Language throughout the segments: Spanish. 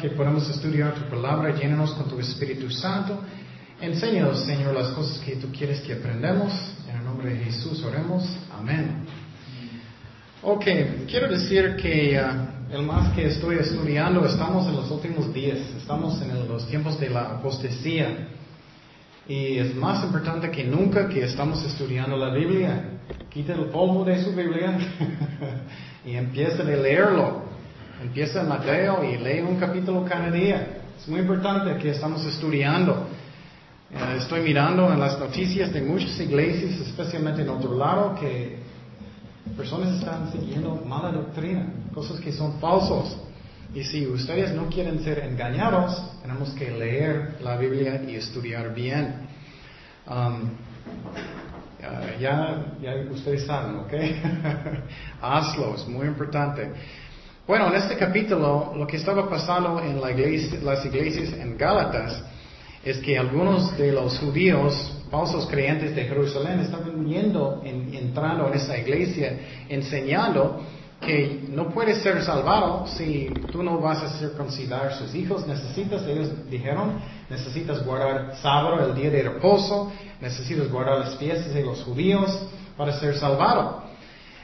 Que podamos estudiar tu palabra, llénanos con tu Espíritu Santo. Enséñanos, Señor, las cosas que tú quieres que aprendamos. En el nombre de Jesús oremos. Amén. Ok, quiero decir que uh, el más que estoy estudiando, estamos en los últimos días, estamos en los tiempos de la apostasía. Y es más importante que nunca que estamos estudiando la Biblia. Quita el polvo de su Biblia y empieza a leerlo. Empieza Mateo y lee un capítulo cada día. Es muy importante que estamos estudiando. Eh, estoy mirando en las noticias de muchas iglesias, especialmente en otro lado, que personas están siguiendo mala doctrina, cosas que son falsos. Y si ustedes no quieren ser engañados, tenemos que leer la Biblia y estudiar bien. Um, ya, ya ustedes saben, ¿ok? Hazlo, es muy importante. Bueno, en este capítulo lo que estaba pasando en las iglesias en Gálatas es que algunos de los judíos, falsos creyentes de Jerusalén, estaban yendo, entrando en esa iglesia, enseñando que no puedes ser salvado si tú no vas a circuncidar sus hijos. Necesitas, ellos dijeron, necesitas guardar sábado, el día de reposo, necesitas guardar las fiestas de los judíos para ser salvado.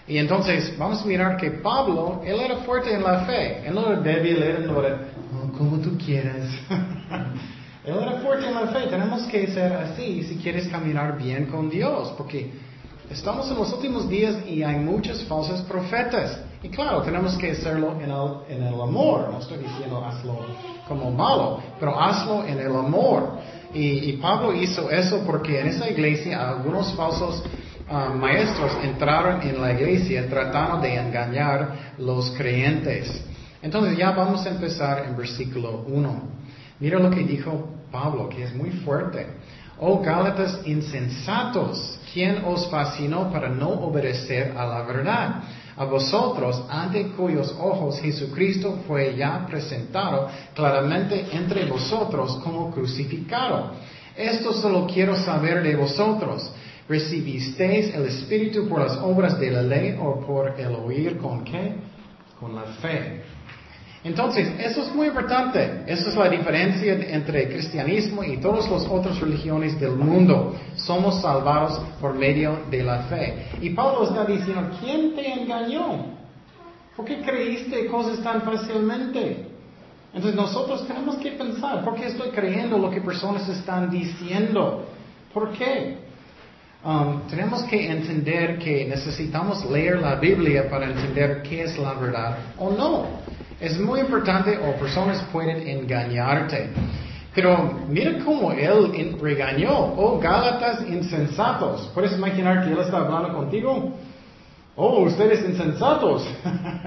Y entonces vamos a mirar que Pablo, él era fuerte en la fe, él no era débil, él no era oh, como tú quieras. él era fuerte en la fe, tenemos que ser así si quieres caminar bien con Dios, porque Estamos en los últimos días y hay muchos falsos profetas. Y claro, tenemos que hacerlo en el, en el amor. No estoy diciendo hazlo como malo, pero hazlo en el amor. Y, Pablo hizo eso porque en esa iglesia algunos falsos ah, maestros entraron en la iglesia tratando de engañar los creyentes. Entonces ya vamos a empezar en versículo 1. Mira lo que dijo Pablo, que es muy fuerte. Oh Gálatas insensatos, ¿quién os fascinó para no obedecer a la verdad? A vosotros, ante cuyos ojos Jesucristo fue ya presentado claramente entre vosotros como crucificado. Esto solo quiero saber de vosotros. ¿Recibisteis el Espíritu por las obras de la ley o por el oír con qué? Con la fe. Entonces, eso es muy importante. Esa es la diferencia entre cristianismo y todas las otras religiones del mundo. Somos salvados por medio de la fe. Y Pablo está diciendo, ¿quién te engañó? ¿Por qué creíste cosas tan fácilmente? Entonces nosotros tenemos que pensar, ¿por qué estoy creyendo lo que personas están diciendo? ¿Por qué? Um, tenemos que entender que necesitamos leer la Biblia para entender qué es la verdad o no. Es muy importante o personas pueden engañarte. Pero mira cómo él regañó. Oh, Gálatas insensatos. ¿Puedes imaginar que él está hablando contigo? Oh, ustedes insensatos.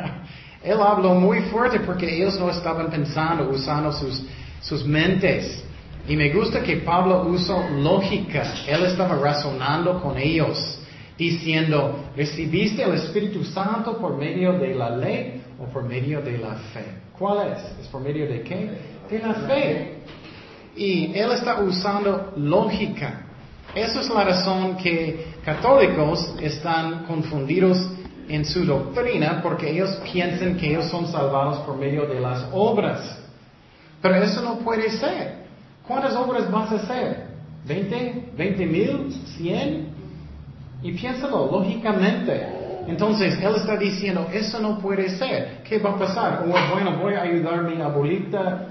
él habló muy fuerte porque ellos no estaban pensando, usando sus, sus mentes. Y me gusta que Pablo usó lógica. Él estaba razonando con ellos, diciendo, ¿recibiste el Espíritu Santo por medio de la ley o por medio de la fe. ¿Cuál es? ¿Es por medio de qué? De la fe. Y él está usando lógica. Esa es la razón que católicos están confundidos en su doctrina porque ellos piensan que ellos son salvados por medio de las obras. Pero eso no puede ser. ¿Cuántas obras vas a hacer? ¿20? ¿20 mil? ¿100? Y piénsalo lógicamente. Entonces, él está diciendo, eso no puede ser. ¿Qué va a pasar? O, bueno, voy a ayudar a mi abuelita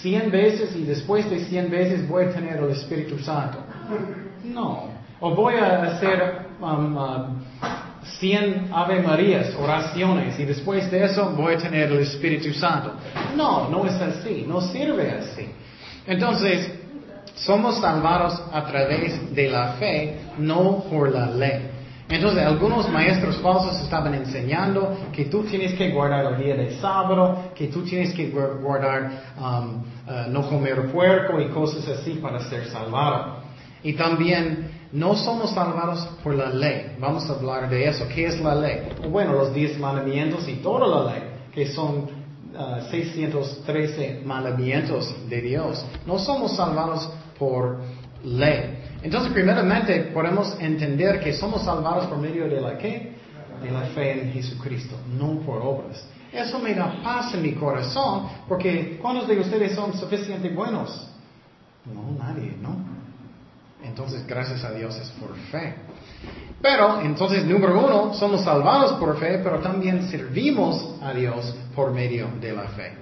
cien veces y después de cien veces voy a tener el Espíritu Santo. No. O voy a hacer um, uh, cien Ave Marías, oraciones, y después de eso voy a tener el Espíritu Santo. No, no es así, no sirve así. Entonces, somos salvados a través de la fe, no por la ley. Entonces, algunos maestros falsos estaban enseñando que tú tienes que guardar el día de sábado, que tú tienes que guardar um, uh, no comer puerco y cosas así para ser salvado. Y también no somos salvados por la ley. Vamos a hablar de eso. ¿Qué es la ley? Bueno, los diez mandamientos y toda la ley, que son 613 uh, mandamientos de Dios. No somos salvados por ley. Entonces, primeramente, podemos entender que somos salvados por medio de la? De la fe en Jesucristo, no por obras. Eso me da paz en mi corazón, porque ¿cuántos de ustedes son suficientemente buenos? No, nadie, ¿no? Entonces, gracias a Dios es por fe. Pero, entonces, número uno, somos salvados por fe, pero también servimos a Dios por medio de la fe.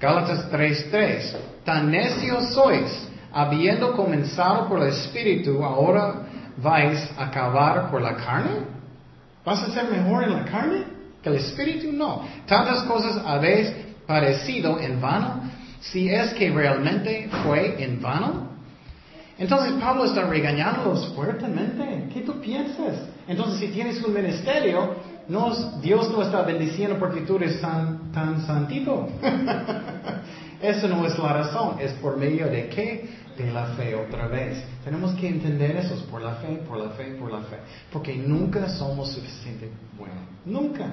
Gálatas 3:3. Tan necios sois, habiendo comenzado por el Espíritu, ahora vais a acabar por la carne. ¿Vas a ser mejor en la carne que el Espíritu? No. Tantas cosas habéis parecido en vano, si es que realmente fue en vano. Entonces Pablo está regañándolos fuertemente. ¿Qué tú piensas? Entonces si tienes un ministerio, Dios no está bendiciendo porque tú eres tan, tan santito. Eso no es la razón. Es por medio de qué? De la fe otra vez. Tenemos que entender eso. Es por la fe, por la fe, por la fe. Porque nunca somos suficientemente buenos. Nunca.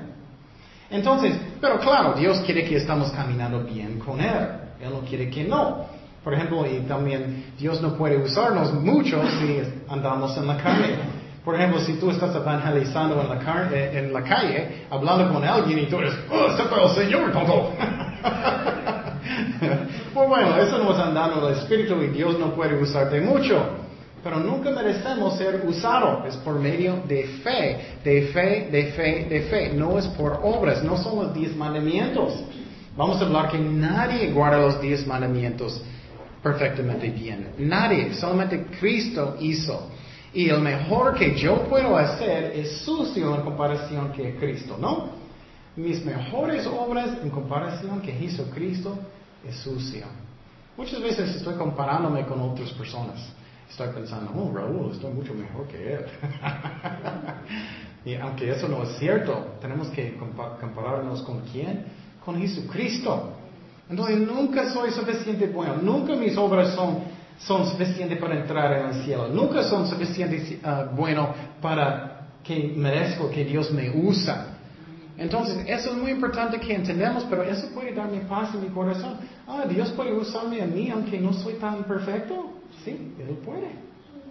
Entonces, pero claro, Dios quiere que estamos caminando bien con Él. Él no quiere que no. Por ejemplo, y también Dios no puede usarnos mucho si andamos en la calle. Por ejemplo, si tú estás evangelizando en la, eh, en la calle, hablando con alguien y tú eres, oh, está para el Señor, tonto. pues bueno, eso no es andando el Espíritu y Dios no puede usarte mucho. Pero nunca merecemos ser usados. Es por medio de fe, de fe, de fe, de fe. No es por obras, no son los diez mandamientos. Vamos a hablar que nadie guarda los diez mandamientos perfectamente bien. Nadie, solamente Cristo hizo. Y el mejor que yo puedo hacer es sucio en comparación que Cristo, ¿no? Mis mejores obras en comparación que hizo Cristo es sucio. Muchas veces estoy comparándome con otras personas. Estoy pensando, oh Raúl, estoy mucho mejor que él. y aunque eso no es cierto, tenemos que compararnos con quién? Con Jesucristo. Entonces nunca soy suficiente bueno, nunca mis obras son, son suficientes para entrar en el cielo, nunca son suficientes uh, bueno para que merezco que Dios me usa. Entonces, eso es muy importante que entendamos, pero eso puede darme paz en mi corazón. Ah, Dios puede usarme a mí aunque no soy tan perfecto. Sí, Él puede.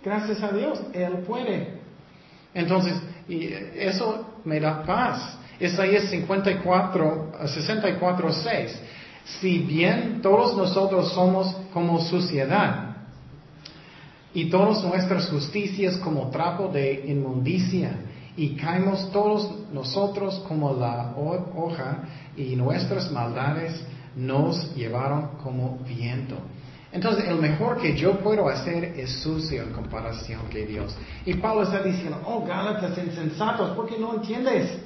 Gracias a Dios, Él puede. Entonces, y eso me da paz. Isaías 54, 64, 6 si bien todos nosotros somos como suciedad y todas nuestras justicias como trapo de inmundicia y caemos todos nosotros como la hoja y nuestras maldades nos llevaron como viento. Entonces, el mejor que yo puedo hacer es sucio en comparación que Dios. Y Pablo está diciendo, oh Gálatas insensatos, ¿por qué no entiendes?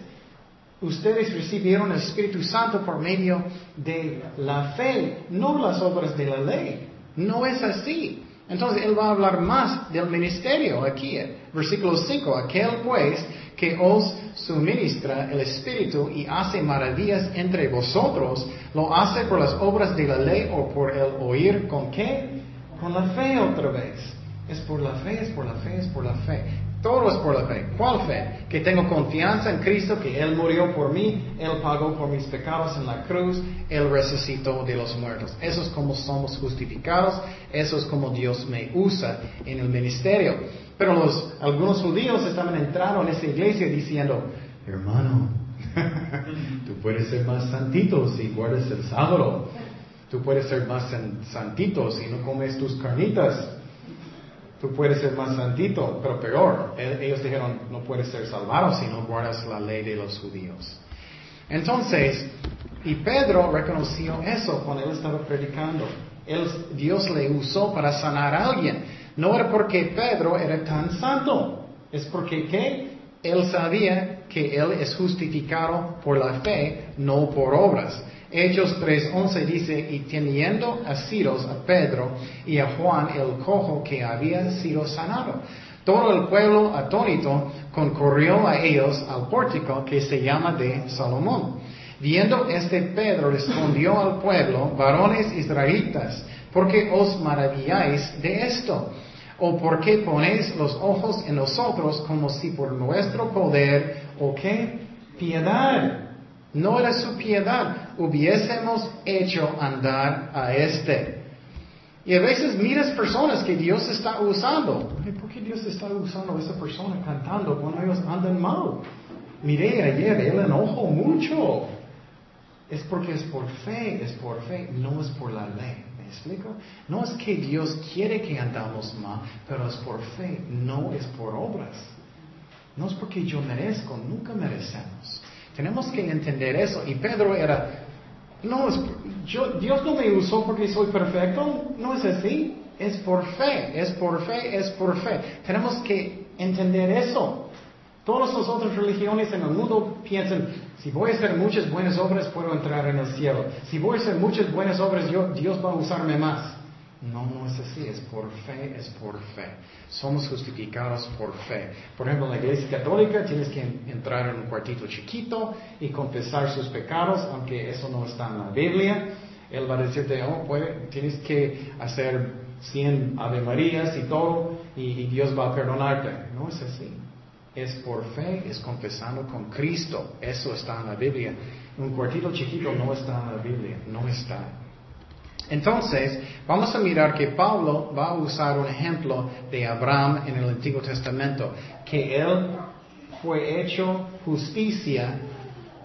Ustedes recibieron el Espíritu Santo por medio de la fe, no las obras de la ley. No es así. Entonces él va a hablar más del ministerio aquí, versículo 5, aquel pues que os suministra el Espíritu y hace maravillas entre vosotros, lo hace por las obras de la ley o por el oír con qué? Con la fe otra vez. Es por la fe, es por la fe, es por la fe. Todo es por la fe. ¿Cuál fe? Que tengo confianza en Cristo, que Él murió por mí, Él pagó por mis pecados en la cruz, Él resucitó de los muertos. Eso es como somos justificados, eso es como Dios me usa en el ministerio. Pero los, algunos judíos estaban entrando en esa iglesia diciendo, hermano, tú puedes ser más santito si guardas el sábado. Tú puedes ser más santito si no comes tus carnitas. Tú puedes ser más santito, pero peor. Ellos dijeron, no puedes ser salvado si no guardas la ley de los judíos. Entonces, y Pedro reconoció eso cuando él estaba predicando. Dios le usó para sanar a alguien. No era porque Pedro era tan santo, es porque ¿qué? Él sabía que él es justificado por la fe, no por obras. Hechos 3.11 dice, y teniendo asidos a Pedro y a Juan el cojo que había sido sanado. Todo el pueblo atónito concurrió a ellos al pórtico que se llama de Salomón. Viendo este Pedro respondió al pueblo, varones israelitas, ¿por qué os maravilláis de esto? ¿O por qué ponéis los ojos en nosotros como si por nuestro poder o qué piedad no era su piedad, hubiésemos hecho andar a este. Y a veces miras personas que Dios está usando. ¿Por qué Dios está usando a esa persona cantando cuando ellos andan mal? Miré ayer, él enojó mucho. Es porque es por fe, es por fe, no es por la ley. ¿Me explico? No es que Dios quiere que andamos mal, pero es por fe, no es por obras. No es porque yo merezco, nunca merecemos. Tenemos que entender eso. Y Pedro era, no, yo, Dios no me usó porque soy perfecto, no es así. Es por fe, es por fe, es por fe. Tenemos que entender eso. Todas las otras religiones en el mundo piensan, si voy a hacer muchas buenas obras, puedo entrar en el cielo. Si voy a hacer muchas buenas obras, Dios va a usarme más. No, no es así, es por fe, es por fe. Somos justificados por fe. Por ejemplo, en la iglesia católica tienes que entrar en un cuartito chiquito y confesar sus pecados, aunque eso no está en la Biblia. Él va a decirte, oh, tienes que hacer 100 Ave Marías y todo, y Dios va a perdonarte. No es así. Es por fe, es confesando con Cristo. Eso está en la Biblia. Un cuartito chiquito no está en la Biblia, no está. Entonces, vamos a mirar que Pablo va a usar un ejemplo de Abraham en el Antiguo Testamento, que él fue hecho justicia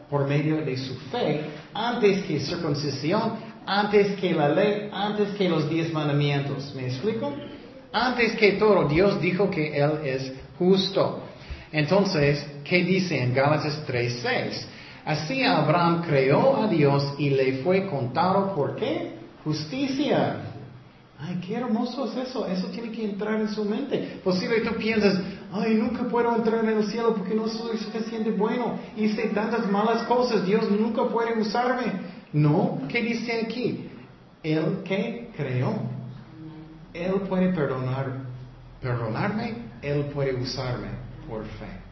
por medio de su fe antes que circuncisión, antes que la ley, antes que los diez mandamientos. ¿Me explico? Antes que todo, Dios dijo que Él es justo. Entonces, ¿qué dice en Gálatas 3:6? Así Abraham creó a Dios y le fue contado por qué? Justicia. Ay, qué hermoso es eso. Eso tiene que entrar en su mente. Posible tú piensas, ay, nunca puedo entrar en el cielo porque no soy suficiente bueno. Hice tantas malas cosas. Dios nunca puede usarme. No, ¿qué dice aquí? Él que creó. Él puede perdonar, perdonarme. Él puede usarme por fe.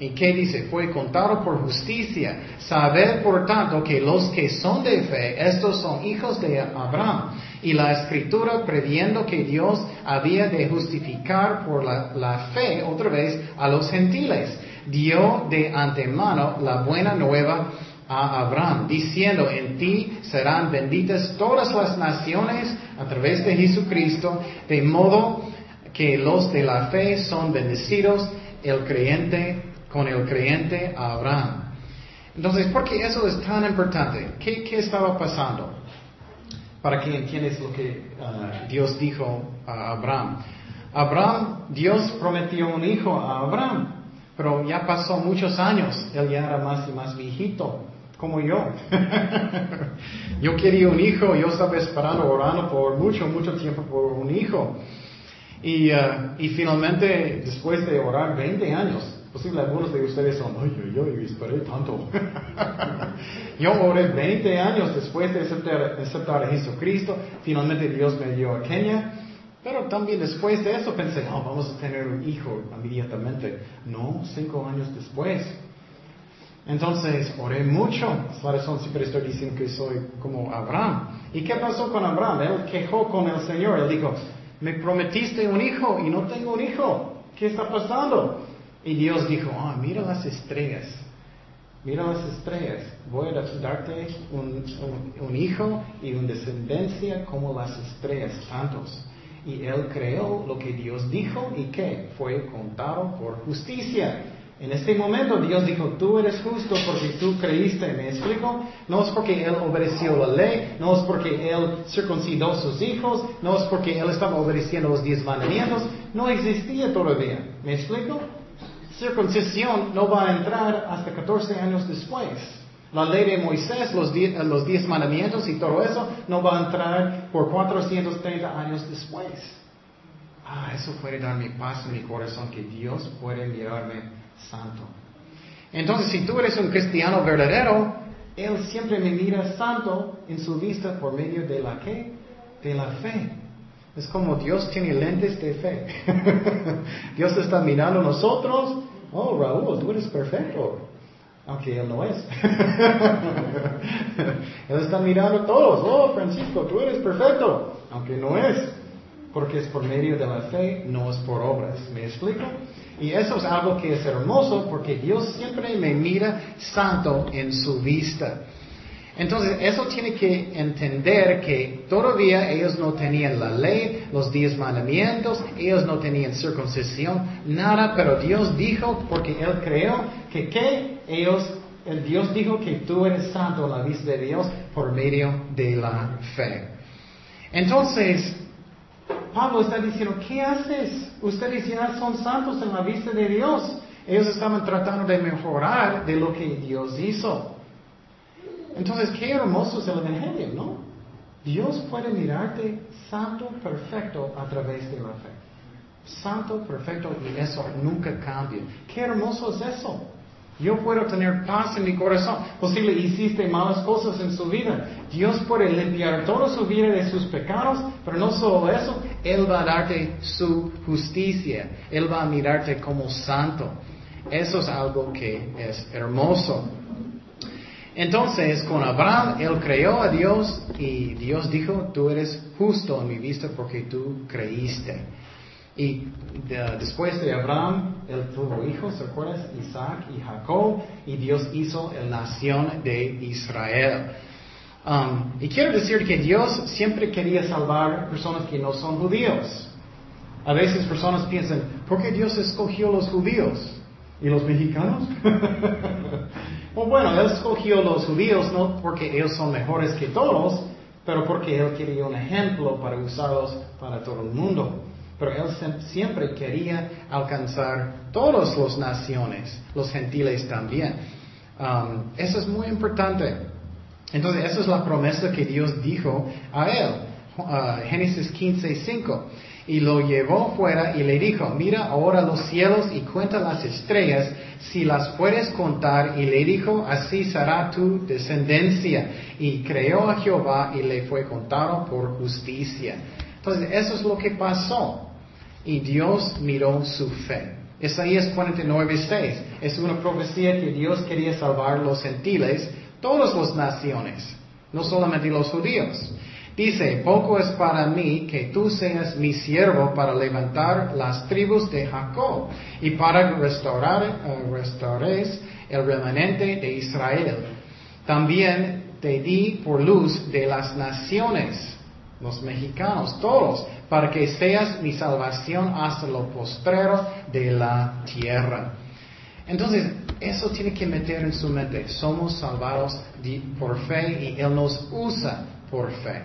¿Y qué dice? Fue contado por justicia. Saber, por tanto, que los que son de fe, estos son hijos de Abraham. Y la escritura, previendo que Dios había de justificar por la, la fe, otra vez, a los gentiles, dio de antemano la buena nueva a Abraham, diciendo, en ti serán benditas todas las naciones a través de Jesucristo, de modo que los de la fe son bendecidos el creyente con el creyente Abraham. Entonces, ¿por qué eso es tan importante? ¿Qué, estaba pasando? Para que entiendas lo que uh, Dios dijo a Abraham. Abraham, Dios prometió un hijo a Abraham, pero ya pasó muchos años, él ya era más y más viejito, como yo. yo quería un hijo, yo estaba esperando, orando por mucho, mucho tiempo por un hijo. Y, uh, y finalmente, después de orar 20 años, posible algunos de ustedes son, ay, ay, ay, esperé tanto. yo oré 20 años después de aceptar, aceptar, a Jesucristo, finalmente Dios me dio a Kenia, pero también después de eso pensé, no, vamos a tener un hijo inmediatamente. No, cinco años después. Entonces, oré mucho. Es la razón siempre estoy diciendo que soy como Abraham. ¿Y qué pasó con Abraham? Él quejó con el Señor. Él dijo, me prometiste un hijo y no tengo un hijo. ¿Qué está pasando? Y Dios dijo, ah, mira las estrellas. Mira las estrellas. Voy a darte un, un, hijo y una descendencia como las estrellas, tantos. Y él creó lo que Dios dijo y que fue contado por justicia. En este momento Dios dijo, tú eres justo porque tú creíste, ¿me explico? No es porque Él obedeció la ley, no es porque Él circuncidó sus hijos, no es porque Él estaba obedeciendo los diez mandamientos, no existía todavía, ¿me explico? Circuncisión no va a entrar hasta 14 años después. La ley de Moisés, los diez, los diez mandamientos y todo eso no va a entrar por 430 años después. Ah, eso puede darme paz en mi corazón que Dios puede mirarme santo. Entonces, si tú eres un cristiano verdadero, Él siempre me mira santo en su vista por medio de la qué? De la fe. Es como Dios tiene lentes de fe. Dios está mirando a nosotros. Oh, Raúl, tú eres perfecto. Aunque Él no es. él está mirando a todos. Oh, Francisco, tú eres perfecto. Aunque no es. Porque es por medio de la fe, no es por obras. ¿Me explico? Y eso es algo que es hermoso porque Dios siempre me mira santo en su vista. Entonces, eso tiene que entender que todavía ellos no tenían la ley, los diez mandamientos, ellos no tenían circuncisión, nada, pero Dios dijo, porque Él creó, que, que ellos el Dios dijo que tú eres santo a la vista de Dios por medio de la fe. Entonces, Pablo está diciendo, ¿qué haces? Ustedes ya son santos en la vista de Dios. Ellos estaban tratando de mejorar de lo que Dios hizo. Entonces, qué hermoso es el Evangelio, ¿no? Dios puede mirarte santo, perfecto a través de la fe. Santo, perfecto y eso nunca cambia. Qué hermoso es eso. Yo puedo tener paz en mi corazón. Posible hiciste malas cosas en su vida. Dios puede limpiar toda su vida de sus pecados, pero no solo eso, Él va a darte su justicia. Él va a mirarte como santo. Eso es algo que es hermoso. Entonces, con Abraham, él creyó a Dios y Dios dijo, tú eres justo en mi vista porque tú creíste. Y después de Abraham, él tuvo hijos, ¿recuerdas? Isaac y Jacob, y Dios hizo la nación de Israel. Um, y quiero decir que Dios siempre quería salvar personas que no son judíos. A veces personas piensan, ¿por qué Dios escogió los judíos? ¿Y los mexicanos? bueno, Él escogió los judíos no porque ellos son mejores que todos, pero porque Él quería un ejemplo para usarlos para todo el mundo. Pero Él siempre quería alcanzar todas las naciones, los gentiles también. Um, eso es muy importante. Entonces, esa es la promesa que Dios dijo a Él. Uh, Génesis 15, 5. Y lo llevó fuera y le dijo, mira ahora los cielos y cuenta las estrellas, si las puedes contar. Y le dijo, así será tu descendencia. Y creó a Jehová y le fue contado por justicia. Entonces, eso es lo que pasó y Dios miró su fe. Isaías 49, 6 es una profecía que Dios quería salvar los gentiles, todas las naciones, no solamente los judíos. Dice, poco es para mí que tú seas mi siervo para levantar las tribus de Jacob y para restaurar, uh, el remanente de Israel. También te di por luz de las naciones, los mexicanos, todos, para que seas mi salvación hasta lo postrero de la tierra. Entonces, eso tiene que meter en su mente. Somos salvados por fe y Él nos usa por fe.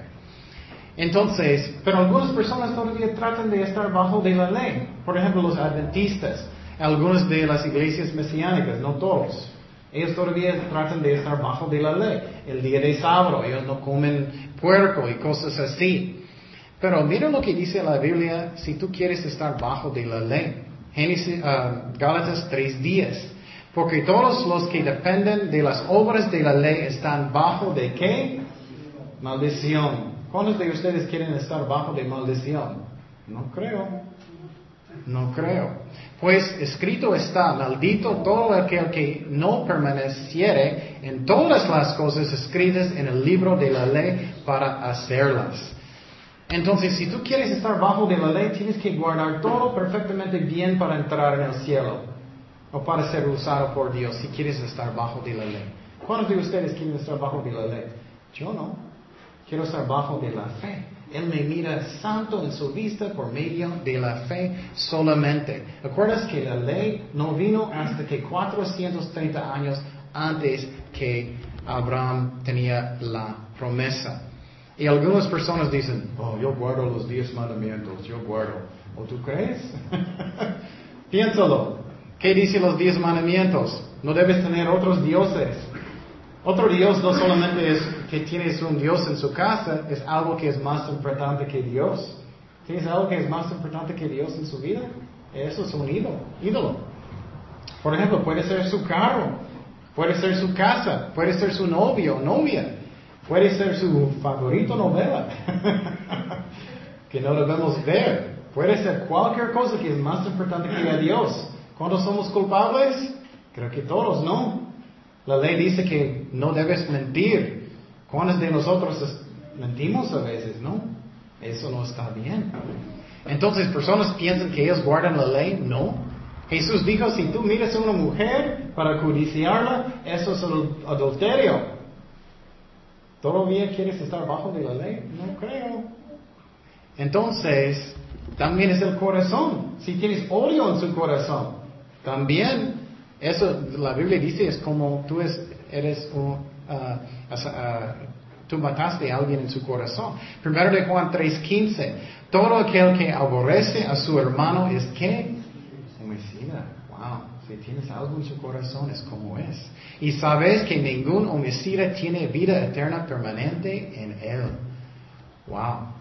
Entonces, pero algunas personas todavía tratan de estar bajo de la ley. Por ejemplo, los adventistas, algunas de las iglesias mesiánicas, no todos. Ellos todavía tratan de estar bajo de la ley. El día de sábado, ellos no comen puerco y cosas así. Pero mira lo que dice la Biblia si tú quieres estar bajo de la ley. Génesis, uh, Gálatas 3.10. Porque todos los que dependen de las obras de la ley están bajo de qué? Maldición. ¿Cuántos de ustedes quieren estar bajo de maldición? No creo. No creo. Pues escrito está, maldito todo aquel que no permaneciere en todas las cosas escritas en el libro de la ley para hacerlas. Entonces, si tú quieres estar bajo de la ley, tienes que guardar todo perfectamente bien para entrar en el cielo o para ser usado por Dios si quieres estar bajo de la ley. ¿Cuántos de ustedes quieren estar bajo de la ley? Yo no. Quiero estar bajo de la fe. Él me mira santo en su vista por medio de la fe solamente. ¿Recuerdas que la ley no vino hasta que 430 años antes que Abraham tenía la promesa? Y algunas personas dicen, oh, yo guardo los diez mandamientos, yo guardo. ¿O tú crees? Piénsalo. ¿Qué dicen los diez mandamientos? No debes tener otros dioses. Otro Dios no solamente es que tienes un Dios en su casa, es algo que es más importante que Dios. ¿Tienes algo que es más importante que Dios en su vida? Eso es un ídolo. ídolo. Por ejemplo, puede ser su carro, puede ser su casa, puede ser su novio o novia. Puede ser su favorito novela, que no debemos ver. Puede ser cualquier cosa que es más importante que Dios. ¿Cuándo somos culpables? Creo que todos, ¿no? La ley dice que no debes mentir. ¿Cuántos de nosotros mentimos a veces, no? Eso no está bien. Entonces, personas piensan que ellos guardan la ley. No. Jesús dijo, si tú miras a una mujer para codiciarla, eso es adulterio. ¿Todavía quieres estar bajo de la ley? No creo. Entonces, también es el corazón. Si tienes odio en su corazón, también Eso, la Biblia dice, es como tú eres un, uh, tú mataste a alguien en su corazón. Primero de Juan 3:15, todo aquel que aborrece a su hermano es que homicida. Wow, si tienes algo en su corazón es como es. Y sabes que ningún homicida tiene vida eterna permanente en él. Wow.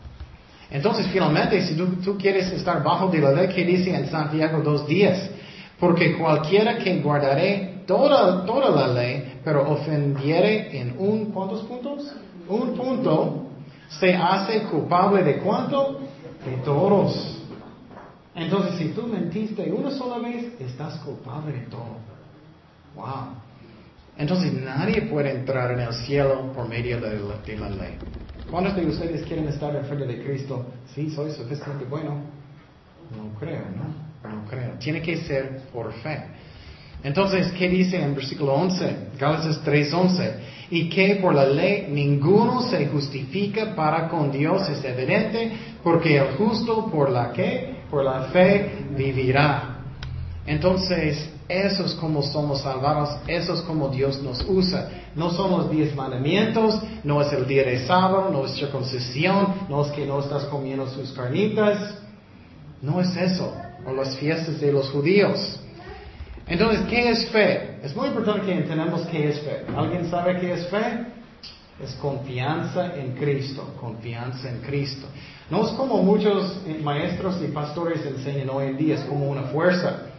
Entonces, finalmente, si tú, quieres estar bajo de la ley que dice en Santiago 2.10, porque cualquiera que guardaré toda, toda la ley, pero ofendiere en un, ¿cuántos puntos? Un punto, se hace culpable de cuánto? De todos. Entonces, si tú mentiste una sola vez, estás culpable de todo. Wow. Entonces, nadie puede entrar en el cielo por medio de la ley. ¿Cuántos de ustedes quieren estar en frente de Cristo? Sí, soy suficientemente bueno. No creo, ¿no? No creo. Tiene que ser por fe. Entonces, ¿qué dice en versículo 11? Gálatas 3:11. Y que por la ley ninguno se justifica para con Dios es evidente, porque el justo por la que, por la fe vivirá. Entonces, eso es como somos salvados, eso es como Dios nos usa. No son los diez mandamientos, no es el día de sábado, no es circuncisión, no es que no estás comiendo sus carnitas. No es eso, o las fiestas de los judíos. Entonces, ¿qué es fe? Es muy importante que entendamos qué es fe. ¿Alguien sabe qué es fe? Es confianza en Cristo, confianza en Cristo. No es como muchos maestros y pastores enseñan hoy en día, es como una fuerza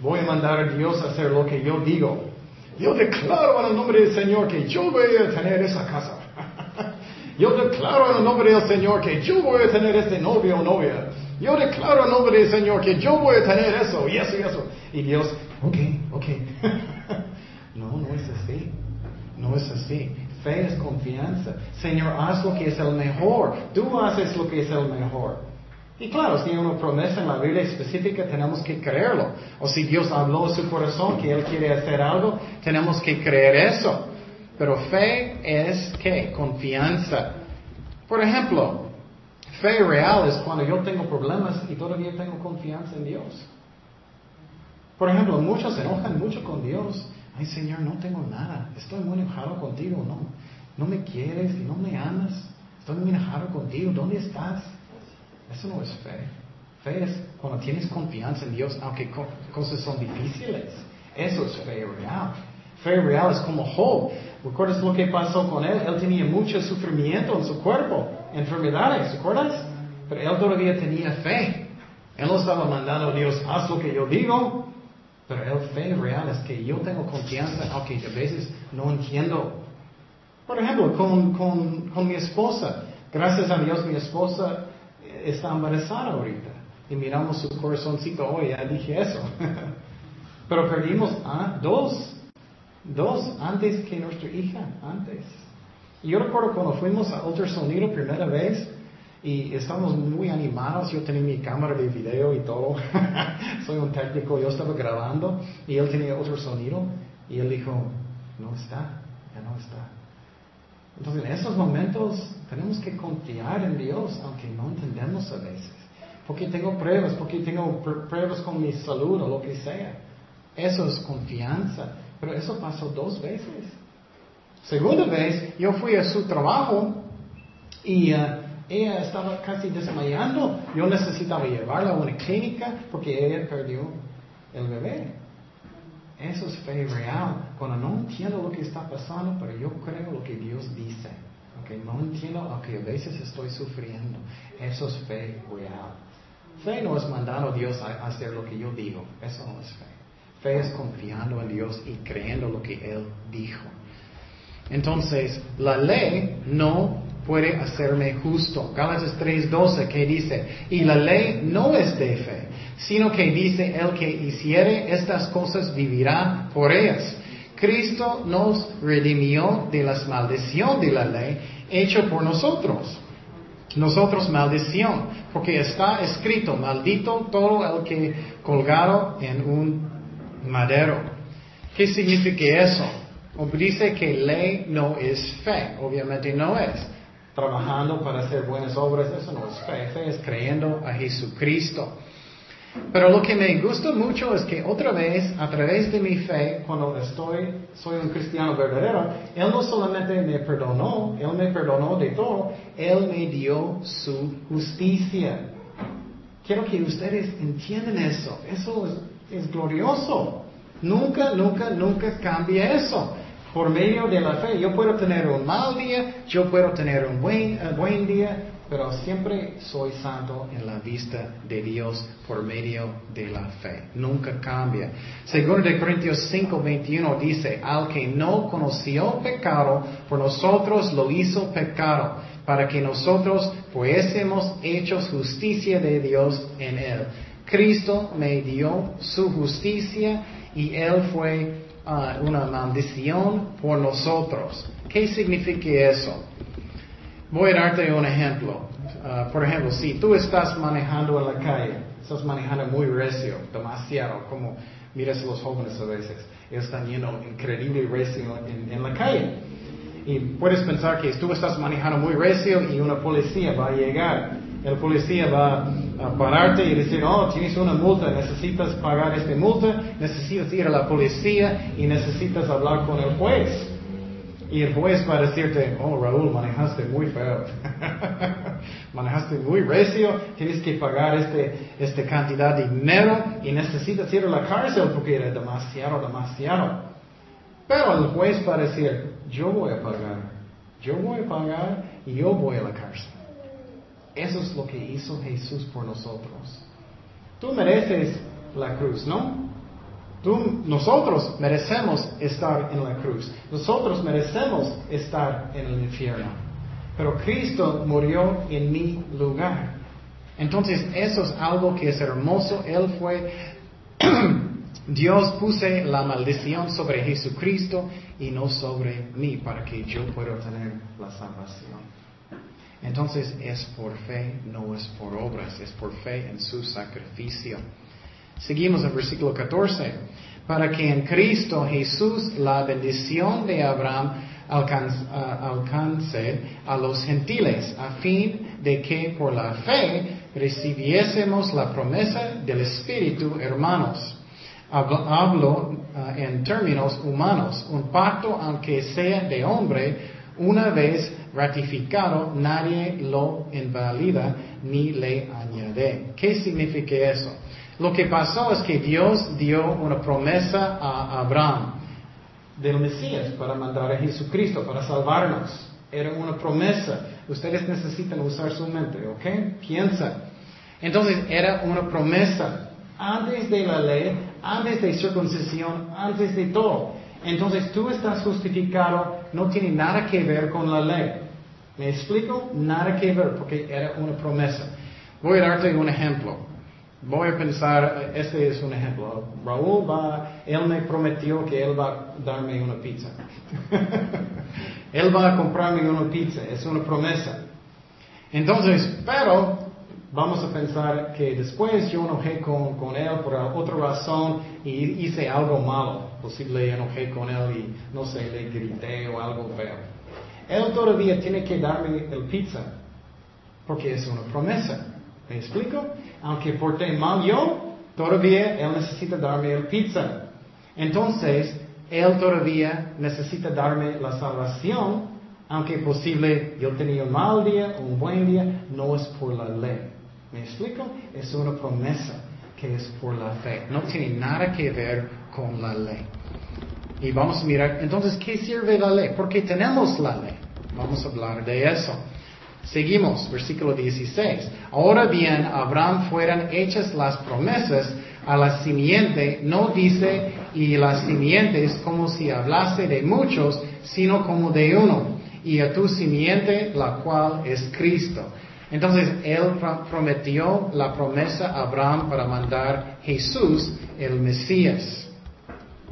voy a mandar a Dios a hacer lo que yo digo. Yo declaro en el nombre del Señor que yo voy a tener esa casa. yo declaro en el nombre del Señor que yo voy a tener este novio o novia. Yo declaro en el nombre del Señor que yo voy a tener eso y eso y eso. Y Dios, ok, ok. no, no es así. No es así. Fe es confianza. Señor, haz lo que es el mejor. Tú haces lo que es el mejor. Y claro, si hay una promesa en la Biblia específica, tenemos que creerlo. O si Dios habló en su corazón que Él quiere hacer algo, tenemos que creer eso. Pero fe es ¿qué? Confianza. Por ejemplo, fe real es cuando yo tengo problemas y todavía tengo confianza en Dios. Por ejemplo, muchos se enojan mucho con Dios. Ay Señor, no tengo nada. Estoy muy enojado contigo. No, no me quieres y no me amas. Estoy muy enojado contigo. ¿Dónde estás? Eso no es fe. Fe es cuando tienes confianza en Dios, aunque cosas son difíciles. Eso es fe real. Fe real es como Job. ¿Recuerdas lo que pasó con él? Él tenía mucho sufrimiento en su cuerpo, enfermedades, ¿recuerdas? Pero él todavía tenía fe. Él no estaba mandando a Dios, haz lo que yo digo. Pero el fe real es que yo tengo confianza, aunque a veces no entiendo. Por ejemplo, con, con, con mi esposa. Gracias a Dios, mi esposa está embarazada ahorita. Y miramos su corazoncito hoy, ya dije eso. Pero perdimos a dos, dos antes que nuestra hija, antes. Yo recuerdo cuando fuimos a ultrasonido primera vez y estábamos muy animados, yo tenía mi cámara de video y todo, soy un técnico, yo estaba grabando y él tenía otro sonido y él dijo, no está, ya no está. Entonces, en esos momentos tenemos que confiar en Dios, aunque no entendemos a veces. Porque tengo pruebas, porque tengo pruebas con mi salud o lo que sea. Eso es confianza. Pero eso pasó dos veces. Segunda vez, yo fui a su trabajo y uh, ella estaba casi desmayando. Yo necesitaba llevarla a una clínica porque ella perdió el bebé. Eso es fe real. Cuando no entiendo lo que está pasando, pero yo creo lo que Dios dice. Okay, no entiendo, aunque a veces estoy sufriendo. Eso es fe real. Fe no es mandando a Dios a hacer lo que yo digo. Eso no es fe. Fe es confiando en Dios y creyendo lo que Él dijo. Entonces, la ley no puede hacerme justo. Gálatas 3:12 que dice, y la ley no es de fe, sino que dice, el que hiciere estas cosas vivirá por ellas. Cristo nos redimió de la maldición de la ley hecho por nosotros. Nosotros maldición, porque está escrito, maldito todo el que colgado en un madero. ¿Qué significa eso? Dice que ley no es fe, obviamente no es trabajando para hacer buenas obras, eso no es fe, fe es creyendo a Jesucristo. Pero lo que me gusta mucho es que otra vez, a través de mi fe, cuando estoy, soy un cristiano verdadero, Él no solamente me perdonó, Él me perdonó de todo, Él me dio su justicia. Quiero que ustedes entiendan eso. Eso es, es glorioso. Nunca, nunca, nunca cambia eso. Por medio de la fe, yo puedo tener un mal día, yo puedo tener un buen, un buen día, pero siempre soy santo en la vista de Dios por medio de la fe. Nunca cambia. Segundo de Corintios 5, 21 dice, al que no conoció pecado, por nosotros lo hizo pecado, para que nosotros fuésemos hechos justicia de Dios en él. Cristo me dio su justicia y él fue ah, una maldición por nosotros. ¿Qué significa eso? Voy a darte un ejemplo. Ah, por ejemplo, si tú estás manejando en la calle, estás manejando muy recio, demasiado, como miras a los jóvenes a veces, ellos están yendo increíble recio en, la calle. Y puedes pensar que tú estás manejando muy recio y una policía va a llegar. El policía va a pararte y decir, oh, tienes una multa, necesitas pagar esta multa, necesitas ir a la policía y necesitas hablar con el juez. Y el juez va a decirte, oh Raúl, manejaste muy feo. manejaste muy recio, tienes que pagar este, esta cantidad de dinero y necesitas ir a la cárcel porque era demasiado, demasiado. Pero el juez va a decir, yo voy a pagar, yo voy a pagar y yo voy a la cárcel. Eso es lo que hizo Jesús por nosotros. Tú mereces la cruz, ¿no? nosotros merecemos estar en la cruz. Nosotros merecemos estar en el infierno. Pero Cristo murió en mi lugar. Entonces eso es algo que es hermoso. Él fue, Dios puse la maldición sobre Jesucristo y no sobre mí para que yo pueda tener la salvación. Entonces es por fe, no es por obras, es por fe en su sacrificio. Seguimos en versículo 14. Para que en Cristo Jesús la bendición de Abraham alcance, a los gentiles, a fin de que por la fe recibiésemos la promesa del Espíritu, hermanos. Hablo, ah, en términos humanos, un pacto, aunque sea de hombre, una vez ratificado, nadie lo invalida ni le añade. ¿Qué significa eso? Lo que pasó es que Dios dio una promesa a Abraham del Mesías para mandar a Jesucristo, para salvarnos. Era una promesa. Ustedes necesitan usar su mente, ¿ok? Piensa. Entonces era una promesa antes de la ley, antes de circuncisión, antes de todo. Entonces tú estás justificado, no tiene nada que ver con la ley. ¿Me explico? Nada que ver, porque era una promesa. Voy a darte un ejemplo. Voy a pensar, este es un ejemplo. Raúl va, él me prometió que él va a darme una pizza. él va a comprarme una pizza, es una promesa. Entonces, pero vamos a pensar que después yo enojé con, con él por otra razón y hice algo malo. Posible enojé con él y no sé, le grité o algo feo. Él todavía tiene que darme el pizza porque es una promesa. ¿Me explico? Aunque porté mal yo, todavía Él necesita darme el pizza. Entonces, Él todavía necesita darme la salvación, aunque posible yo tenía un mal día un buen día, no es por la ley. ¿Me explico? Es una promesa que es por la fe. No tiene nada que ver con la ley. Y vamos a mirar, entonces, ¿qué sirve la ley? Porque tenemos la ley. Vamos a hablar de eso. Seguimos, versículo 16. Ahora bien, Abraham fueran hechas las promesas a la simiente, no dice, y la simiente es como si hablase de muchos, sino como de uno, y a tu simiente, la cual es Cristo. Entonces, él prometió la promesa a Abraham para mandar Jesús, el Mesías.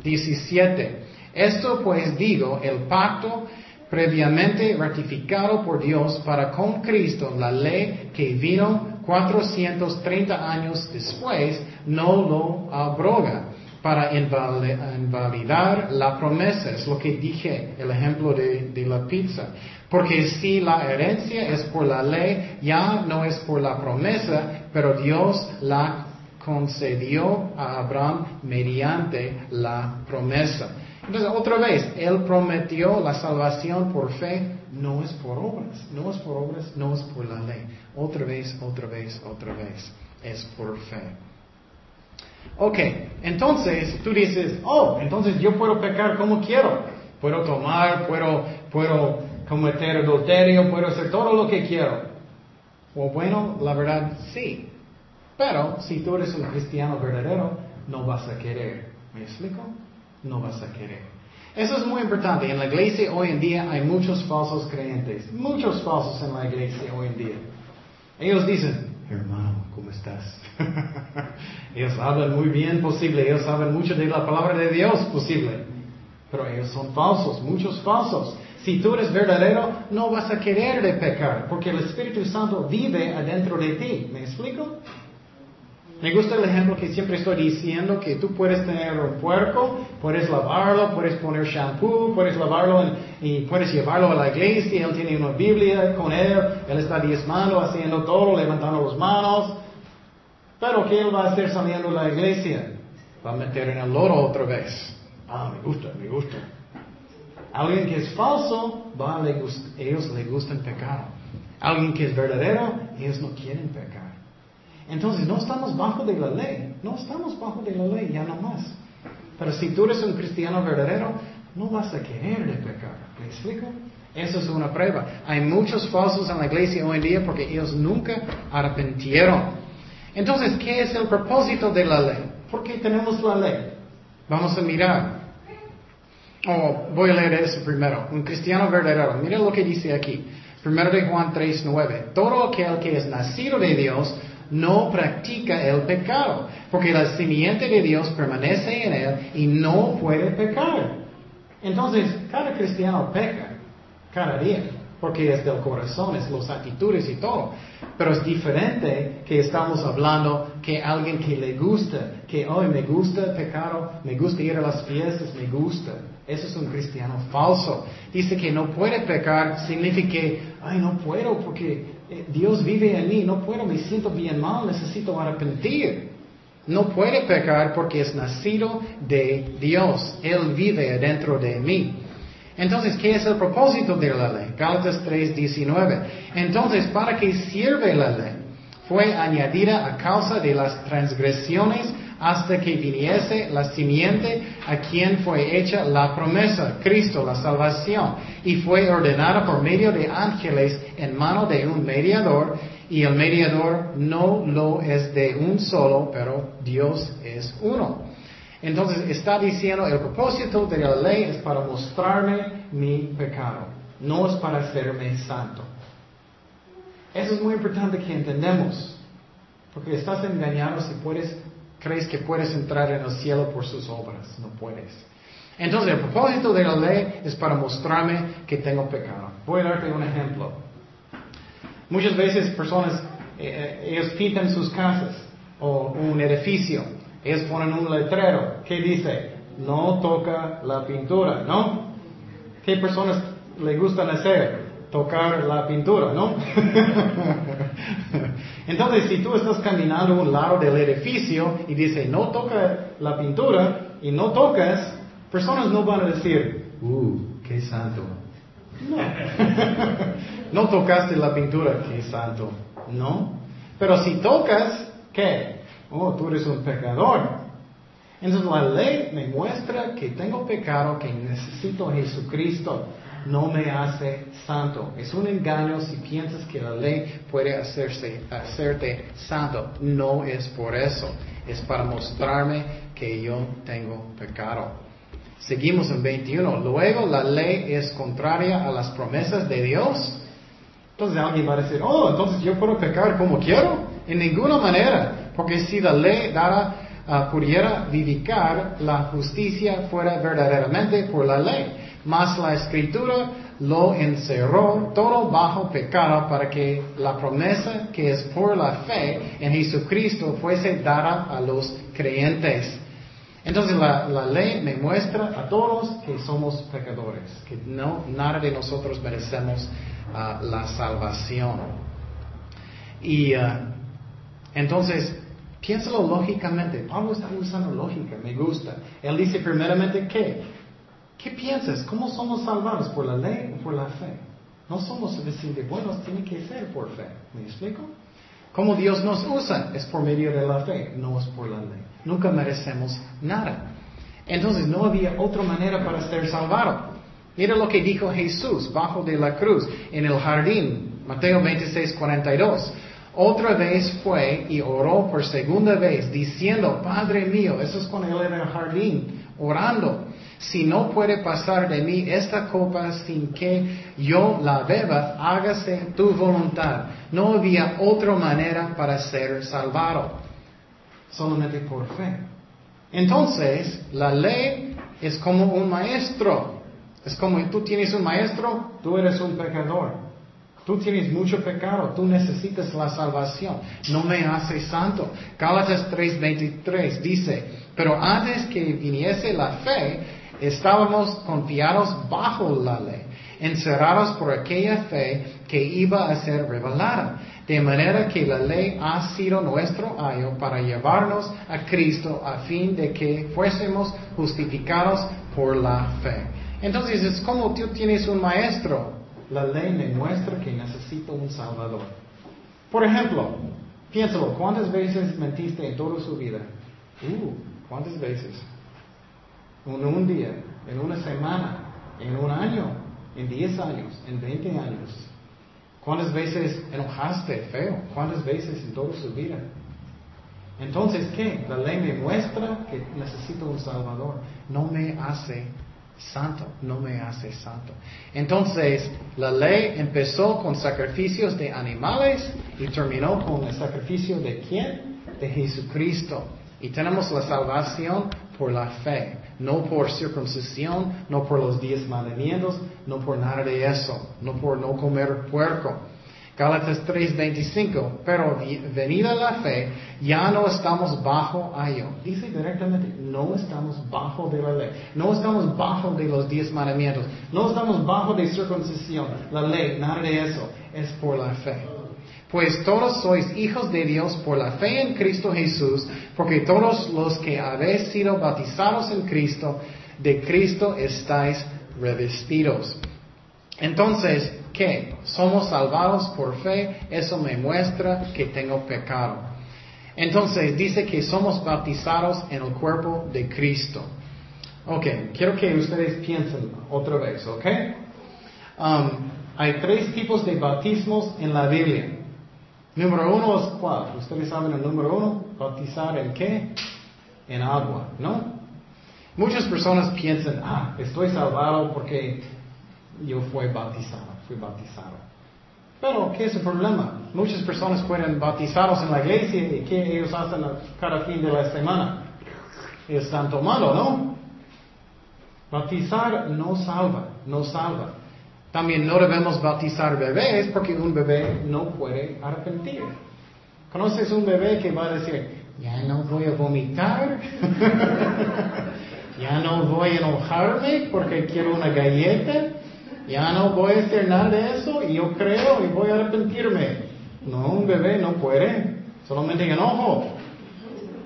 17. Esto pues digo, el pacto previamente ratificado por Dios para con Cristo, la ley que vino 430 años después, no lo abroga para invalidar la promesa. Es lo que dije, el ejemplo de, de, la pizza. Porque si la herencia es por la ley, ya no es por la promesa, pero Dios la concedió a Abraham mediante la promesa. Entonces, otra vez, Él prometió la salvación por fe, no es por obras, no es por obras, no es por la ley. Otra vez, otra vez, otra vez, es por fe. Ok, entonces tú dices, oh, entonces yo puedo pecar como quiero. Puedo tomar, puedo, puedo cometer adulterio, puedo hacer todo lo que quiero. O bueno, la verdad, sí. Pero si tú eres un cristiano verdadero, no vas a querer. ¿Me explico? No vas a querer. Eso es muy importante. En la iglesia hoy en día hay muchos falsos creyentes. Muchos falsos en la iglesia hoy en día. Ellos dicen, hermano, ¿cómo estás? ellos hablan muy bien posible. Ellos saben mucho de la palabra de Dios posible. Pero ellos son falsos, muchos falsos. Si tú eres verdadero, no vas a querer pecar, porque el Espíritu Santo vive adentro de ti. ¿Me explico? Me gusta el ejemplo que siempre estoy diciendo, que tú puedes tener un puerco, puedes lavarlo, puedes poner shampoo, puedes lavarlo y puedes llevarlo a la iglesia, él tiene una Biblia con él, él está diezmando, haciendo todo, levantando las manos. Pero ¿qué él va a hacer saliendo de la iglesia? Va a meter en el lodo otra vez. Ah, me gusta, me gusta. Alguien que es falso, ellos le gustan pecar. Alguien que es verdadero, ellos no quieren pecar. Entonces no estamos bajo de la ley, no estamos bajo de la ley ya no más. Pero si tú eres un cristiano verdadero, no vas a querer pecar. ¿Me explico? Eso es una prueba. Hay muchos falsos en la iglesia hoy en día porque ellos nunca arrepintieron. Entonces, ¿qué es el propósito de la ley? ¿Por qué tenemos la ley? Vamos a mirar. Oh, voy a leer eso primero. Un cristiano verdadero. Mira lo que dice aquí. Primero de Juan 3.9. Todo aquel que es nacido de Dios no practica el pecado, porque la simiente de Dios permanece en él y no puede pecar. Entonces, cada cristiano peca, cada día porque es del corazón, es las actitudes y todo. Pero es diferente que estamos hablando que alguien que le gusta, que hoy me gusta pecado, me gusta ir a las fiestas, me gusta. Eso es un cristiano falso. Dice que no puede pecar, significa que, ay, no puedo porque eh, Dios vive en mí, no puedo, me siento bien mal, necesito arrepentir. No puede pecar porque es nacido de Dios. Él vive dentro de mí. Entonces, ¿qué es el propósito de la ley? Gálatas 3:19. Entonces, ¿para qué sirve la ley? Fue añadida a causa de las transgresiones hasta que viniese la simiente a quien fue hecha la promesa, Cristo, la salvación, y fue ordenada por medio de ángeles en mano de un mediador, y el mediador no lo es de un solo, pero Dios es uno. Entonces está diciendo, el propósito de la ley es para mostrarme mi pecado, no es para hacerme santo. Eso es muy importante que entendamos, porque estás engañado si puedes, crees que puedes entrar en el cielo por sus obras, no puedes. Entonces el propósito de la ley es para mostrarme que tengo pecado. Voy a darte un ejemplo. Muchas veces personas, eh, eh, ellos pintan sus casas o un edificio ellos ponen un letrero que dice, no toca la pintura, ¿no? ¿Qué personas le gustan hacer? Tocar la pintura, ¿no? Entonces, si tú estás caminando a un lado del edificio y dice, no toca la pintura y no tocas, personas no van a decir, uh, qué santo. No. no tocaste la pintura, qué santo. No. Pero si tocas, ¿qué? oh, tú eres un pecador. Entonces la ley me muestra que tengo pecado, que necesito a Jesucristo. No me hace santo. Es un engaño si piensas que la ley puede hacerse, hacerte santo. No es por eso. Es para mostrarme que yo tengo pecado. Seguimos en 21. Luego la ley es contraria a las promesas de Dios. Entonces alguien va a decir, oh, entonces yo puedo pecar como quiero. En ninguna manera. Porque si la ley dara, ah, pudiera vivificar la justicia fuera verdaderamente por la ley. Mas la escritura lo encerró todo bajo pecado para que la promesa que es por la fe en Jesucristo fuese dada a los creyentes. Entonces la, ley me muestra a todos que somos pecadores, que no, nada de nosotros merecemos ah, la salvación. Y ah, entonces Piénsalo lógicamente. Pablo está usando lógica, me gusta. Él dice primeramente, ¿qué? ¿Qué piensas? ¿Cómo somos salvados? ¿Por la ley o por la fe? No somos decir buenos, tiene que ser por fe. ¿Me explico? ¿Cómo Dios nos usa? Es por medio de la fe, no es por la ley. Nunca merecemos nada. Entonces no había otra manera para ser salvado. Mira lo que dijo Jesús bajo de la cruz en el jardín, Mateo 26, 42. Otra vez fue y oró por segunda vez, diciendo, Padre mío, eso es cuando él en el jardín, orando, si no puede pasar de mí esta copa sin que yo la beba, hágase tu voluntad. No había otra manera para ser salvado, solamente por fe. Entonces, la ley es como un maestro. Es como tú tienes un maestro, tú eres un pecador. Tú tienes mucho pecado, tú necesitas la salvación. No me haces santo. Gálatas 3:23 dice, pero antes que viniese la fe, estábamos confiados bajo la ley, encerrados por aquella fe que iba a ser revelada. De manera que la ley ha sido nuestro ayo para llevarnos a Cristo a fin de que fuésemos justificados por la fe. Entonces es como tú tienes un maestro la ley me muestra que necesito un Salvador. Por ejemplo, piénsalo, ¿cuántas veces mentiste en toda su vida? Uh, ¿cuántas veces? En un día, en una semana, en un año, en diez años, en veinte años. ¿Cuántas veces enojaste feo? ¿Cuántas veces en toda su vida? Entonces, ¿qué? La ley me muestra que necesito un Salvador. No me hace santo, no me hace santo. Entonces, la ley empezó con sacrificios de animales y terminó con el sacrificio de quién? De Jesucristo. Y tenemos la salvación por la fe, no por circuncisión, no por los diez mandamientos, no por nada de eso, no por no comer puerco. Gálatas 3:25, pero venida la fe, ya no estamos bajo ayo. Dice directamente, no estamos bajo de la ley, no estamos bajo de los diez mandamientos, no estamos bajo de circuncisión, la ley, nada de eso, es por la fe. Pues todos sois hijos de Dios por la fe en Cristo Jesús, porque todos los que habéis sido bautizados en Cristo, de Cristo estáis revestidos. Entonces, ¿qué? Somos salvados por fe, eso me muestra que tengo pecado. Entonces, dice que somos bautizados en el cuerpo de Cristo. Ok, quiero que ustedes piensen otra vez, ¿ok? Um, hay tres tipos de bautismos en la Biblia. Número uno es cuál? Ustedes saben el número uno, bautizar en qué? En agua, ¿no? Muchas personas piensan, ah, estoy salvado porque yo fui bautizado, fui bautizado. Pero, ¿qué es el problema? Muchas personas fueron bautizados en la iglesia y ¿qué ellos hacen cada fin de la semana? Están tomando, ¿no? Bautizar no salva, no salva. También no debemos bautizar bebés porque un bebé no puede arrepentir. ¿Conoces un bebé que va a decir, ya no voy a vomitar? ya no voy a enojarme porque quiero una galleta? Ya no voy a nada de eso y yo creo y voy a arrepentirme. No, un bebé no puede, solamente enojo.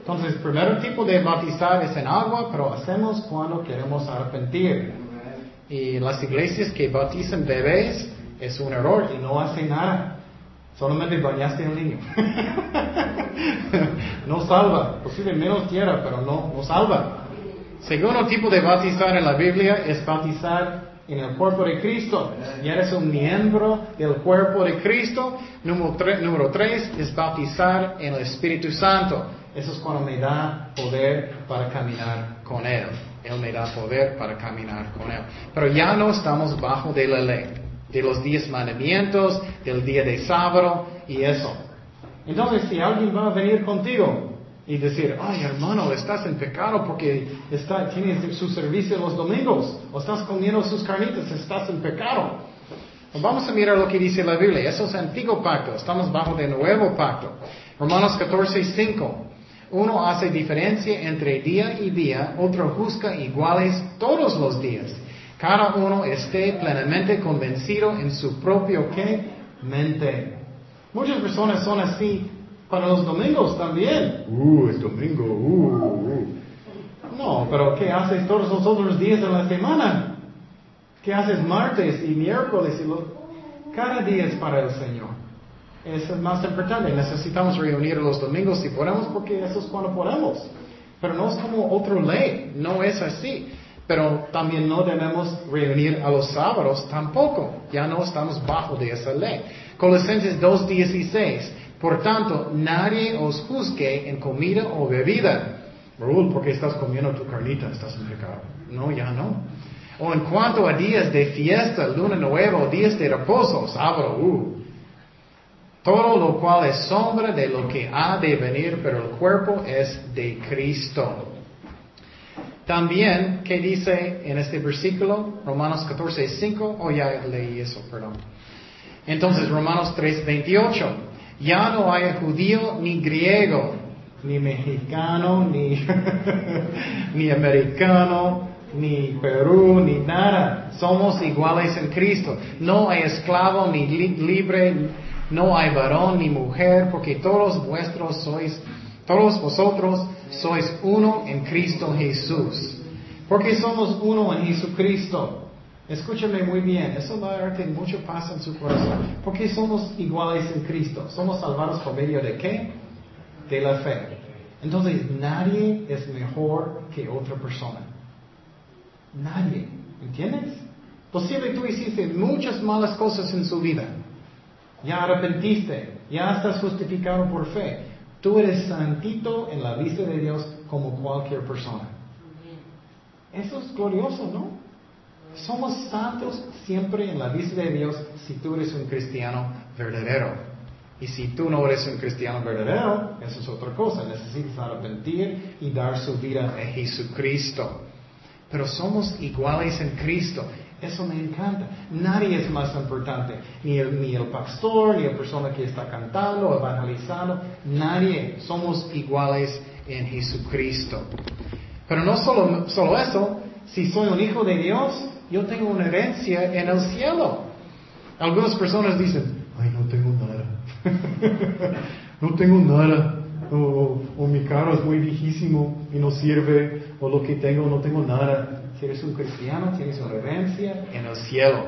Entonces, primer tipo de bautizar es en agua, pero hacemos cuando queremos arrepentir. Y las iglesias que bautizan bebés es un error y no hacen nada. Solamente bañaste al niño. no salva. Posible menos tierra, pero no, no salva. Segundo tipo de bautizar en la Biblia es bautizar en el cuerpo de Cristo y eres un miembro del cuerpo de Cristo. Número, tres es bautizar en el Espíritu Santo. Eso es cuando me da poder para caminar con Él. Él me da poder para caminar con Él. Pero ya no estamos bajo de la ley, de los diez mandamientos, del día de sábado y eso. Entonces, si alguien va a venir contigo y decir, ay hermano, estás en pecado porque está, tienes su servicio los domingos, o estás comiendo sus carnitas, estás en pecado. Vamos a mirar lo que dice la Biblia. Eso es antiguo pacto, estamos bajo de nuevo pacto. Romanos 14, 5. Uno hace diferencia entre día y día, otro juzga iguales todos los días. Cada uno esté plenamente convencido en su propio ¿qué? mente. Muchas personas son así Para los domingos también. Uh, es domingo. Uh, uh. No, pero ¿qué haces todos los otros días de la semana? ¿Qué haces martes y miércoles? Y Cada día es para el Señor. Es más importante. Necesitamos reunir los domingos si podemos, porque eso es cuando podemos. Pero no es como otra ley. No es así. Pero también no debemos reunir a los sábados tampoco. Ya no estamos bajo de esa ley. Colosenses 2.16. Por tanto, nadie os juzgue en comida o bebida. Raúl, ¿por qué estás comiendo tu carnita? Estás en pecado. No, ya no. O en cuanto a días de fiesta, luna nueva, días de reposo, sábado, uh. Todo lo cual es sombra de lo que ha de venir, pero el cuerpo es de Cristo. También, ¿qué dice en este versículo? Romanos 14, 5. Oh, ya leí eso, perdón. Entonces, Romanos 3, 28. Ya no hay judío ni griego, ni mexicano, ni, ni americano, ni Perú, ni nada. Somos iguales en Cristo. No hay esclavo ni libre, no hay varón ni mujer, porque todos vuestros sois, todos vosotros sois uno en Cristo Jesús. Porque somos uno en Jesucristo. Escúchame muy bien, eso va a darte mucho paz en su corazón. Porque somos iguales en Cristo. Somos salvados por medio de qué? De la fe. Entonces nadie es mejor que otra persona. Nadie. ¿Entiendes? Posible tú hiciste muchas malas cosas en su vida. Ya arrepentiste. Ya estás justificado por fe. Tú eres santito en la vista de Dios como cualquier persona. Eso es glorioso, ¿no? Somos santos siempre en la vista de Dios si tú eres un cristiano verdadero. Y si tú no eres un cristiano verdadero, eso es otra cosa. Necesitas arrepentir y dar su vida a Jesucristo. Pero somos iguales en Cristo. Eso me encanta. Nadie es más importante. Ni el, ni el pastor, ni la persona que está cantando, evangelizando. Nadie. Somos iguales en Jesucristo. Pero no solo, solo eso. Si soy un hijo de Dios, yo tengo una herencia en el cielo. Algunas personas dicen, ay, no tengo nada. no tengo nada. O, mi carro es muy viejísimo y no sirve. O lo que tengo, no tengo nada. Si eres un cristiano, tienes una herencia en el cielo.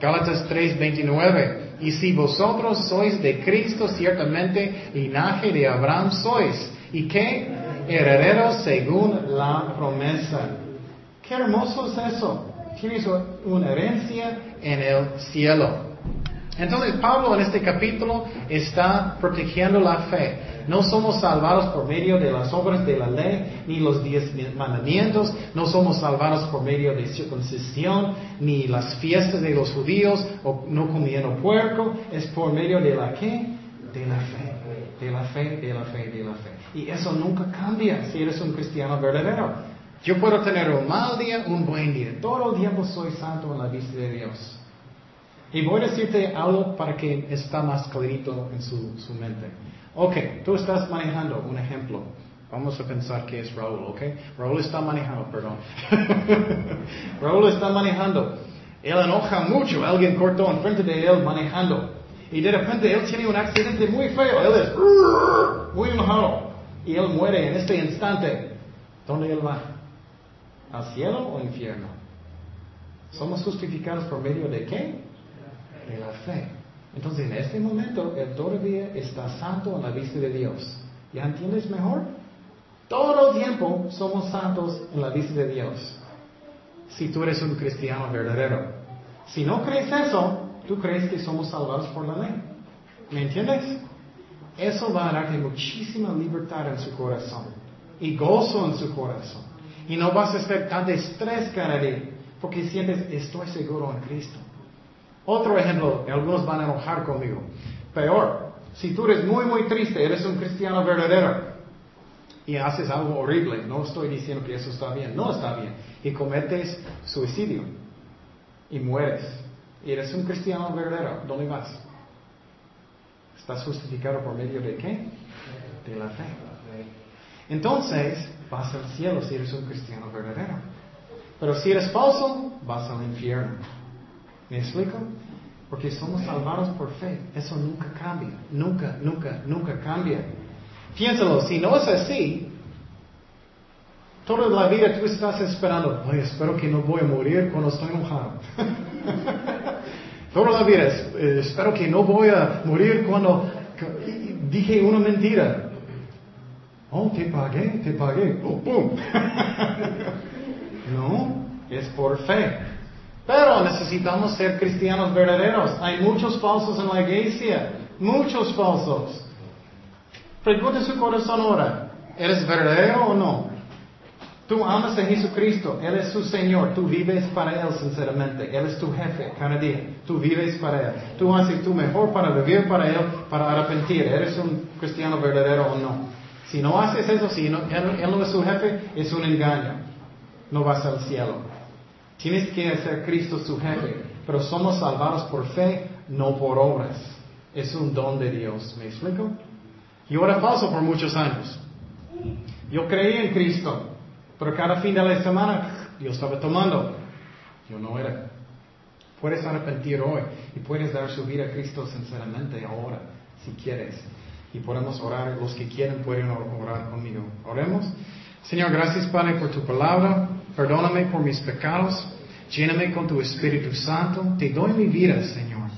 Gálatas 3:29. Y si vosotros sois de Cristo, ciertamente linaje de Abraham sois. ¿Y qué? Herederos según la promesa. Qué hermoso es eso. Tienes una herencia en el cielo. Entonces Pablo en este capítulo está protegiendo la fe. No somos salvados por medio de las obras de la ley, ni los diez mandamientos, no somos salvados por medio de circuncisión, ni las fiestas de los judíos, o no comiendo puerco, es por medio de la qué? De la fe, de la fe, de la fe, de la fe. Y eso nunca cambia si eres un cristiano verdadero. Yo puedo tener un mal día, un buen día. Todo el tiempo soy santo en la vista de Dios. Y voy a decirte algo para que está más clarito en su, su mente. Ok, tú estás manejando, un ejemplo. Vamos a pensar que es Raúl, ¿ok? Raúl está manejando, perdón. Raúl está manejando. Él enoja mucho. Alguien cortó enfrente de él manejando. Y de repente él tiene un accidente muy feo. Él es muy enojado. Y él muere en este instante. ¿Dónde él va? ¿Al cielo o infierno? ¿Somos justificados por medio de qué? de la fe. Entonces, en este momento, él todavía está santo en la vista de Dios. ¿Ya entiendes mejor? Todo el tiempo somos santos en la vista de Dios. Si tú eres un cristiano verdadero. Si no crees eso, tú crees que somos salvados por la ley. ¿Me entiendes? Eso va a darte muchísima libertad en su corazón y gozo en su corazón. Y no vas a estar tan de estrés cada porque sientes, estoy seguro en Cristo. Otro ejemplo, algunos van a enojar conmigo. Peor, si tú eres muy, muy triste, eres un cristiano verdadero y haces algo horrible, no estoy diciendo que eso está bien, no está bien, y cometes suicidio y mueres, y eres un cristiano verdadero, ¿dónde vas? ¿Estás justificado por medio de qué? De la fe. Entonces, vas al cielo si eres un cristiano verdadero. Pero si eres falso, vas al infierno. ¿Me explico? Porque somos salvados por fe. Eso nunca cambia. Nunca, nunca, nunca cambia. Piénsalo, si no es así, toda la vida tú estás esperando, Ay, espero que no voy a morir cuando estoy enojado. toda la vida, eh, espero que no voy a morir cuando dije una mentira. Oh, te pagué, te pagué. Oh, ¡Pum! no, es por fe. Pero necesitamos ser cristianos verdaderos. Hay muchos falsos en la iglesia. Muchos falsos. Pregunta su corazón ahora. ¿Eres verdadero o no? Tú amas a Jesucristo. Él es tu Señor. Tú vives para Él sinceramente. Él es tu jefe cada día. Tú vives para Él. Tú haces tu mejor para vivir para Él, para arrepentir. ¿Eres un cristiano verdadero o no? Si no haces eso, si él, no es su jefe, es un engaño. No vas al cielo. Tienes que hacer Cristo su jefe, pero somos salvados por fe, no por obras. Es un don de Dios. ¿Me explico? Yo era falso por muchos años. Yo creía en Cristo, pero cada fin de la semana yo estaba tomando. Yo no era. Puedes arrepentir hoy y puedes dar su vida a Cristo sinceramente ahora, si quieres y podemos orar. Los que quieren pueden orar conmigo. Oremos. Señor, gracias Padre por tu palabra. Perdóname por mis pecados. Lléname con tu Espíritu Santo. Te doy mi vida, Señor.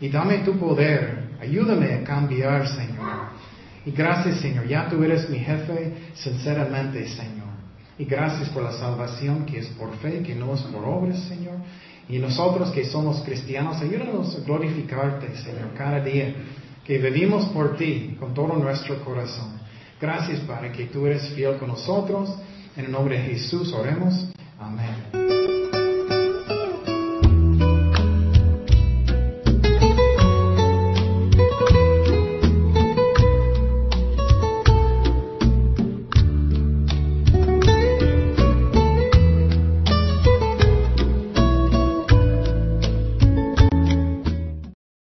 Y dame tu poder. Ayúdame a cambiar, Señor. Y gracias, Señor. Ya tú eres mi jefe, sinceramente, Señor. Y gracias por la salvación que es por fe, que no es por obras, Señor. Y nosotros que somos cristianos, ayúdanos a glorificarte, Señor, cada día que vivimos por ti con todo nuestro corazón. Gracias, Padre, que tú eres fiel con nosotros. En el nombre de Jesús oremos. Amén.